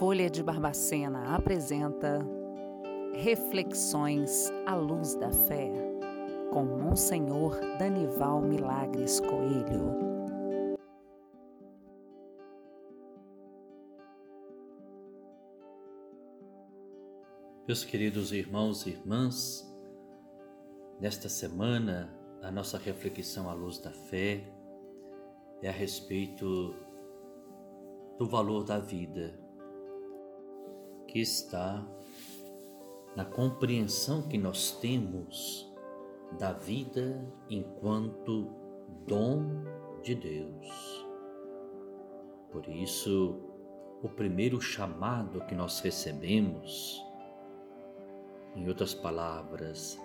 Folha de Barbacena apresenta Reflexões à Luz da Fé, com Monsenhor Danival Milagres Coelho. Meus queridos irmãos e irmãs, nesta semana a nossa reflexão à luz da fé é a respeito do valor da vida, que está na compreensão que nós temos da vida enquanto dom de Deus. Por isso, o primeiro chamado que nós recebemos, em outras palavras,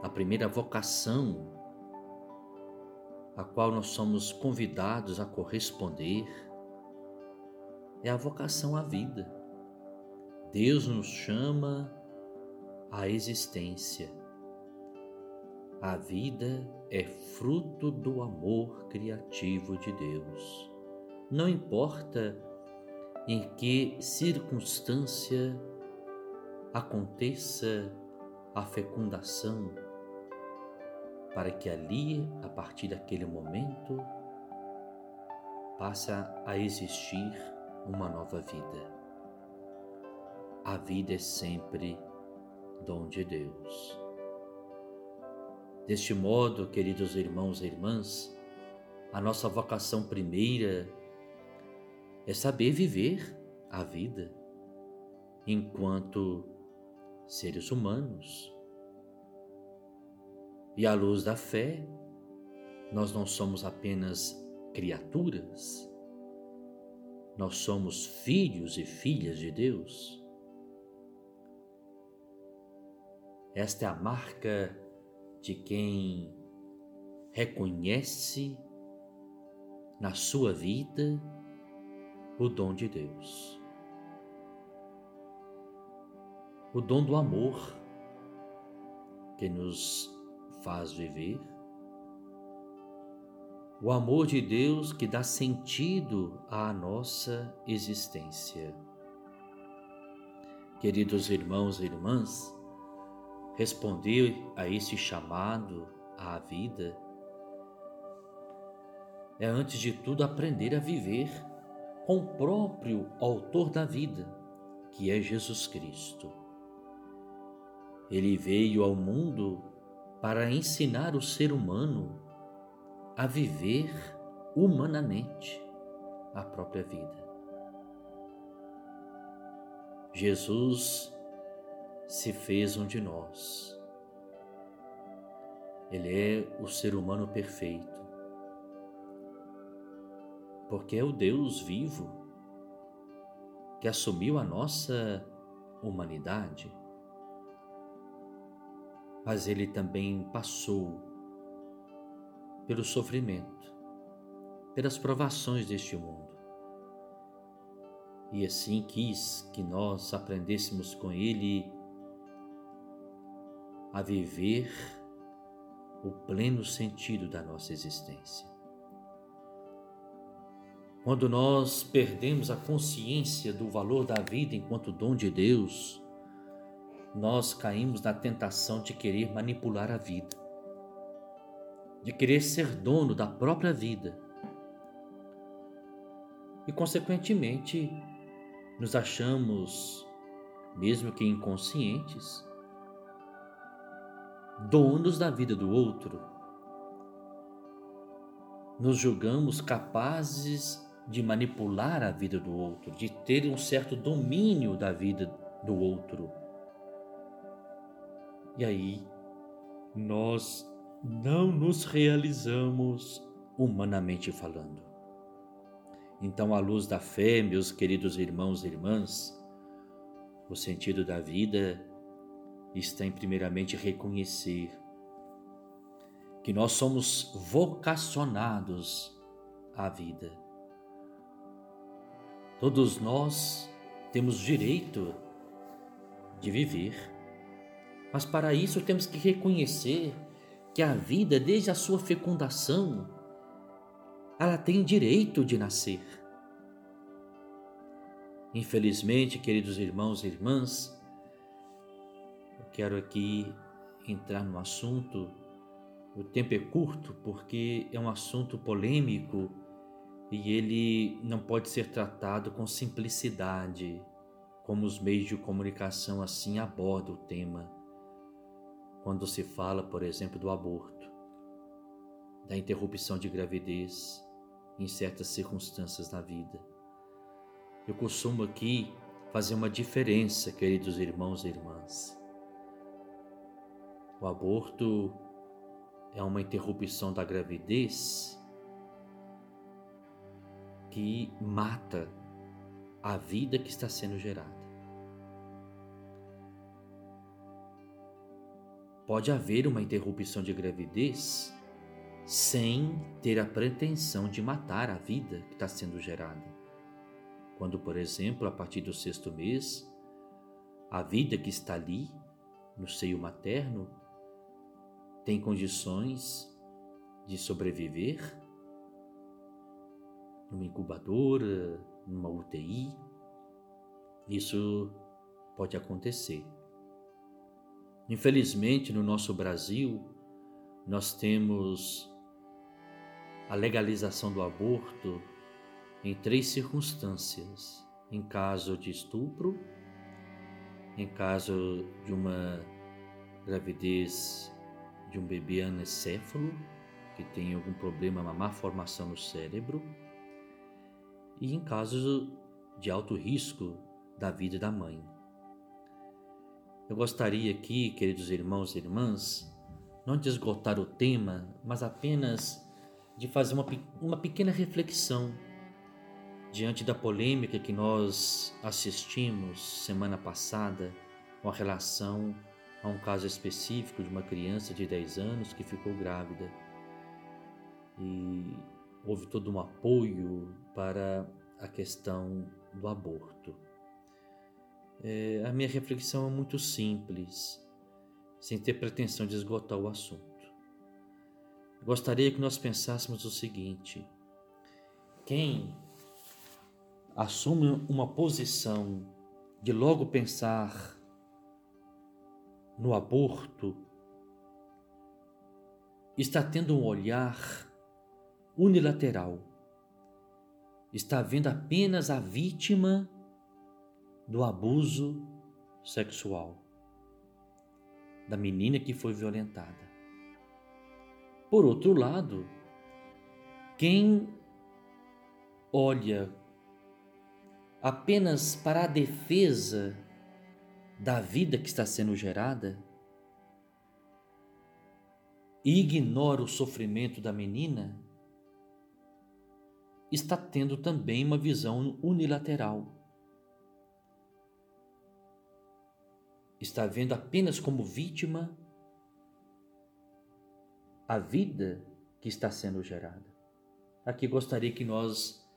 a primeira vocação a qual nós somos convidados a corresponder, é a vocação à vida. Deus nos chama à existência. A vida é fruto do amor criativo de Deus. Não importa em que circunstância aconteça a fecundação, para que ali, a partir daquele momento, passe a existir uma nova vida. A vida é sempre dom de Deus. Deste modo, queridos irmãos e irmãs, a nossa vocação primeira é saber viver a vida enquanto seres humanos. E à luz da fé, nós não somos apenas criaturas, nós somos filhos e filhas de Deus. Esta é a marca de quem reconhece na sua vida o dom de Deus. O dom do amor que nos faz viver o amor de Deus que dá sentido à nossa existência. Queridos irmãos e irmãs, responder a esse chamado à vida é, antes de tudo, aprender a viver com o próprio Autor da vida, que é Jesus Cristo. Ele veio ao mundo para ensinar o ser humano a viver humanamente a própria vida. Jesus se fez um de nós. Ele é o ser humano perfeito, porque é o Deus vivo que assumiu a nossa humanidade, mas ele também passou pelo sofrimento, pelas provações deste mundo. E assim quis que nós aprendêssemos com Ele a viver o pleno sentido da nossa existência. Quando nós perdemos a consciência do valor da vida enquanto dom de Deus, nós caímos na tentação de querer manipular a vida de querer ser dono da própria vida. E, consequentemente, nos achamos, mesmo que inconscientes, donos da vida do outro. Nos julgamos capazes de manipular a vida do outro, de ter um certo domínio da vida do outro. E aí, nós não nos realizamos humanamente falando. Então, à luz da fé, meus queridos irmãos e irmãs, o sentido da vida está em primeiramente reconhecer que nós somos vocacionados à vida. Todos nós temos direito de viver, mas para isso temos que reconhecer que a vida, desde a sua fecundação, ela tem direito de nascer. Infelizmente, queridos irmãos e irmãs, quero aqui entrar no assunto. O tempo é curto porque é um assunto polêmico e ele não pode ser tratado com simplicidade, como os meios de comunicação assim abordam o tema. Quando se fala, por exemplo, do aborto, da interrupção de gravidez em certas circunstâncias na vida. Eu costumo aqui fazer uma diferença, queridos irmãos e irmãs. O aborto é uma interrupção da gravidez que mata a vida que está sendo gerada. Pode haver uma interrupção de gravidez sem ter a pretensão de matar a vida que está sendo gerada. Quando, por exemplo, a partir do sexto mês, a vida que está ali, no seio materno, tem condições de sobreviver numa incubadora, numa UTI. Isso pode acontecer. Infelizmente, no nosso Brasil, nós temos a legalização do aborto em três circunstâncias: em caso de estupro, em caso de uma gravidez de um bebê anencéfalo, que tem algum problema, uma má formação no cérebro, e em casos de alto risco da vida da mãe. Eu gostaria aqui, queridos irmãos e irmãs, não de esgotar o tema, mas apenas de fazer uma, uma pequena reflexão diante da polêmica que nós assistimos semana passada com relação a um caso específico de uma criança de 10 anos que ficou grávida. E houve todo um apoio para a questão do aborto. É, a minha reflexão é muito simples, sem ter pretensão de esgotar o assunto. Gostaria que nós pensássemos o seguinte: quem assume uma posição de logo pensar no aborto está tendo um olhar unilateral está vendo apenas a vítima do abuso sexual, da menina que foi violentada. Por outro lado, quem olha apenas para a defesa da vida que está sendo gerada e ignora o sofrimento da menina, está tendo também uma visão unilateral. Está vendo apenas como vítima a vida que está sendo gerada. Aqui gostaria que nós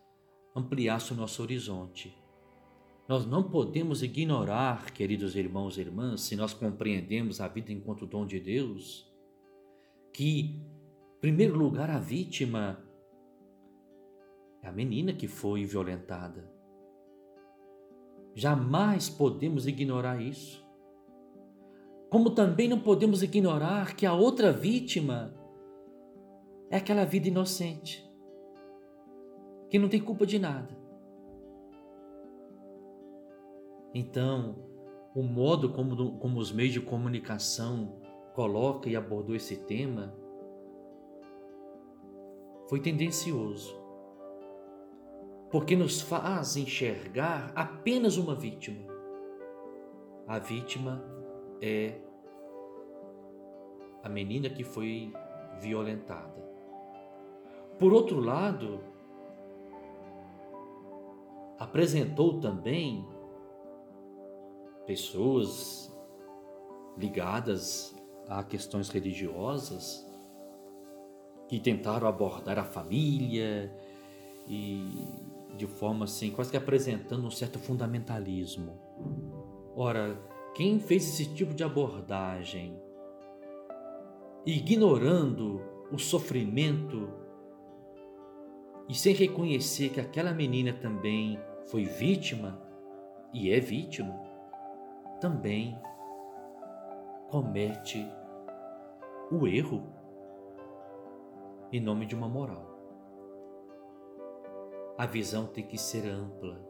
ampliássemos o nosso horizonte. Nós não podemos ignorar, queridos irmãos e irmãs, se nós compreendemos a vida enquanto dom de Deus, que, em primeiro lugar, a vítima é a menina que foi violentada. Jamais podemos ignorar isso. Como também não podemos ignorar que a outra vítima é aquela vida inocente, que não tem culpa de nada. Então, o modo como, como os meios de comunicação coloca e abordou esse tema foi tendencioso porque nos faz enxergar apenas uma vítima. A vítima é a menina que foi violentada. Por outro lado, apresentou também pessoas ligadas a questões religiosas que tentaram abordar a família e de forma assim, quase que apresentando um certo fundamentalismo. Ora, quem fez esse tipo de abordagem, ignorando o sofrimento e sem reconhecer que aquela menina também foi vítima e é vítima, também comete o erro em nome de uma moral. A visão tem que ser ampla.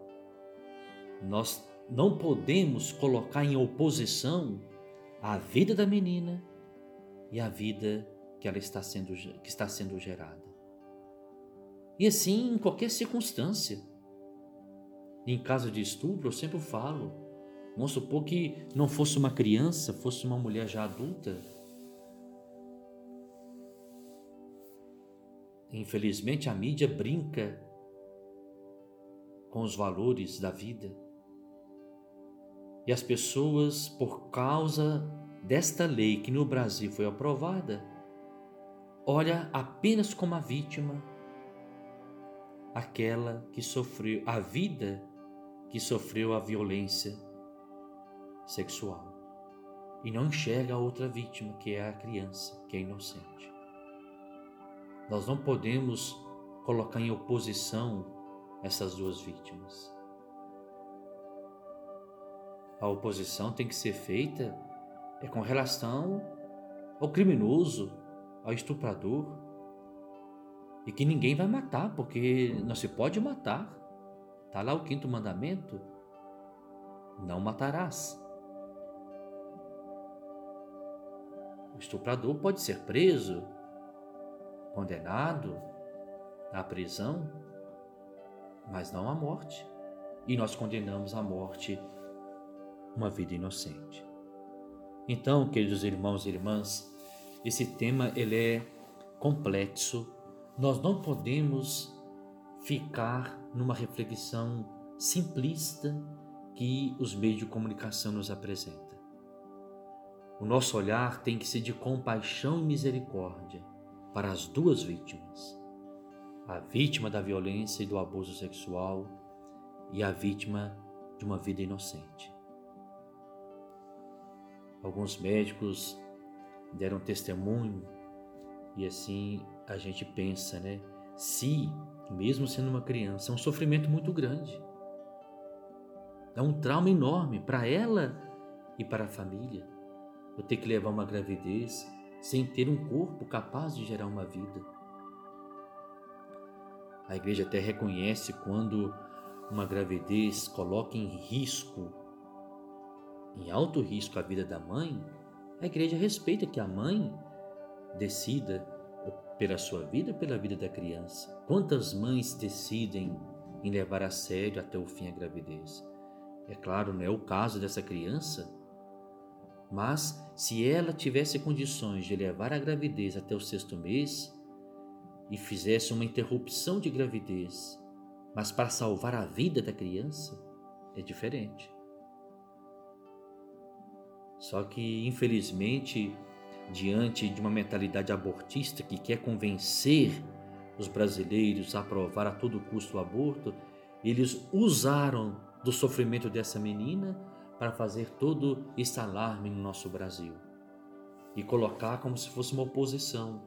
Nós não podemos colocar em oposição a vida da menina e a vida que ela está sendo que está sendo gerada. E assim em qualquer circunstância. Em caso de estupro, eu sempre falo, vamos supor que não fosse uma criança, fosse uma mulher já adulta. Infelizmente a mídia brinca com os valores da vida. E as pessoas, por causa desta lei que no Brasil foi aprovada, olha apenas como a vítima aquela que sofreu a vida que sofreu a violência sexual e não enxerga a outra vítima, que é a criança, que é inocente. Nós não podemos colocar em oposição essas duas vítimas. A oposição tem que ser feita é com relação ao criminoso, ao estuprador, e que ninguém vai matar, porque não se pode matar. Está lá o quinto mandamento: não matarás. Estuprador pode ser preso, condenado à prisão, mas não à morte. E nós condenamos à morte uma vida inocente. Então, queridos irmãos e irmãs, esse tema ele é complexo. Nós não podemos ficar numa reflexão simplista que os meios de comunicação nos apresentam. O nosso olhar tem que ser de compaixão e misericórdia para as duas vítimas a vítima da violência e do abuso sexual e a vítima de uma vida inocente. Alguns médicos deram testemunho e assim a gente pensa, né? Se, mesmo sendo uma criança, é um sofrimento muito grande. É um trauma enorme para ela e para a família. Eu ter que levar uma gravidez sem ter um corpo capaz de gerar uma vida. A igreja até reconhece quando uma gravidez coloca em risco, em alto risco, a vida da mãe. A igreja respeita que a mãe decida pela sua vida ou pela vida da criança. Quantas mães decidem em levar a sério até o fim a gravidez? É claro, não é o caso dessa criança, mas se ela tivesse condições de levar a gravidez até o sexto mês, e fizesse uma interrupção de gravidez, mas para salvar a vida da criança, é diferente. Só que, infelizmente, diante de uma mentalidade abortista que quer convencer os brasileiros a aprovar a todo custo o aborto, eles usaram do sofrimento dessa menina para fazer todo esse alarme no nosso Brasil e colocar como se fosse uma oposição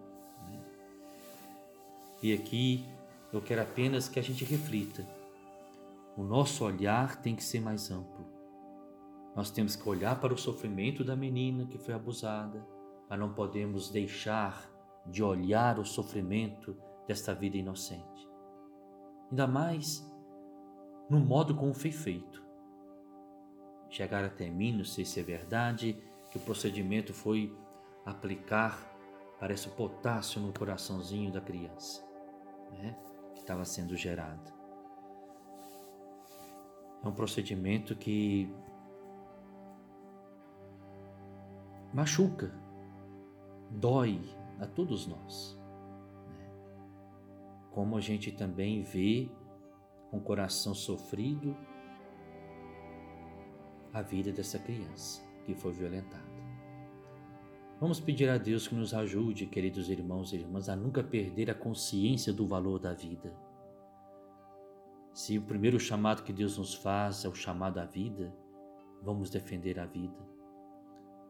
e aqui eu quero apenas que a gente reflita. O nosso olhar tem que ser mais amplo. Nós temos que olhar para o sofrimento da menina que foi abusada, mas não podemos deixar de olhar o sofrimento desta vida inocente. Ainda mais no modo como foi feito. Chegar até mim, não sei se é verdade, que o procedimento foi aplicar, parece potássio no coraçãozinho da criança né, que estava sendo gerado. É um procedimento que machuca, dói a todos nós. Né? Como a gente também vê com o coração sofrido a vida dessa criança que foi violentada. Vamos pedir a Deus que nos ajude, queridos irmãos e irmãs, a nunca perder a consciência do valor da vida. Se o primeiro chamado que Deus nos faz é o chamado à vida, vamos defender a vida.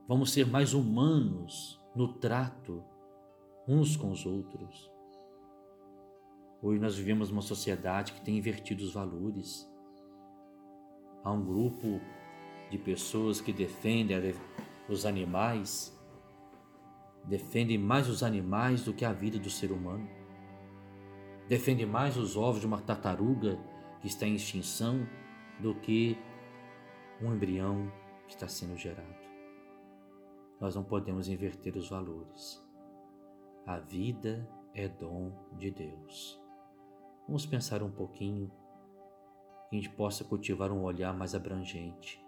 Vamos ser mais humanos no trato uns com os outros. Hoje nós vivemos uma sociedade que tem invertido os valores. há um grupo de pessoas que defendem os animais, defendem mais os animais do que a vida do ser humano, defendem mais os ovos de uma tartaruga que está em extinção do que um embrião que está sendo gerado. Nós não podemos inverter os valores. A vida é dom de Deus. Vamos pensar um pouquinho que a gente possa cultivar um olhar mais abrangente,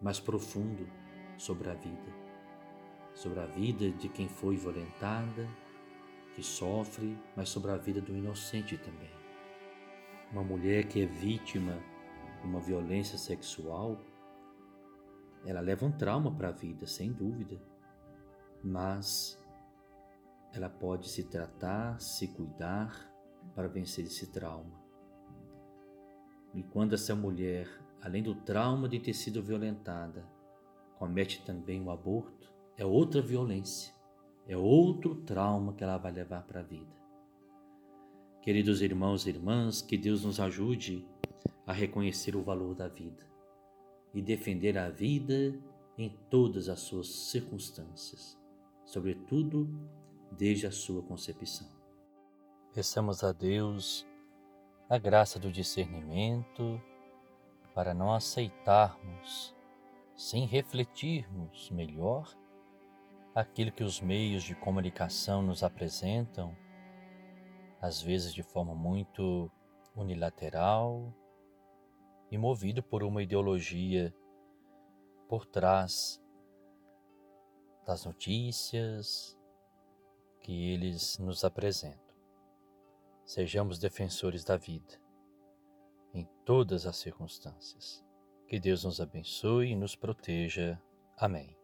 mais profundo sobre a vida, sobre a vida de quem foi violentada, que sofre, mas sobre a vida do inocente também. Uma mulher que é vítima de uma violência sexual, ela leva um trauma para a vida, sem dúvida, mas ela pode se tratar, se cuidar para vencer esse trauma. E quando essa mulher, além do trauma de ter sido violentada, comete também o aborto, é outra violência, é outro trauma que ela vai levar para a vida. Queridos irmãos e irmãs, que Deus nos ajude a reconhecer o valor da vida e defender a vida em todas as suas circunstâncias, sobretudo desde a sua concepção. Peçamos a Deus a graça do discernimento para não aceitarmos, sem refletirmos melhor, aquilo que os meios de comunicação nos apresentam, às vezes de forma muito unilateral e movido por uma ideologia por trás das notícias que eles nos apresentam. Sejamos defensores da vida todas as circunstâncias. Que Deus nos abençoe e nos proteja. Amém.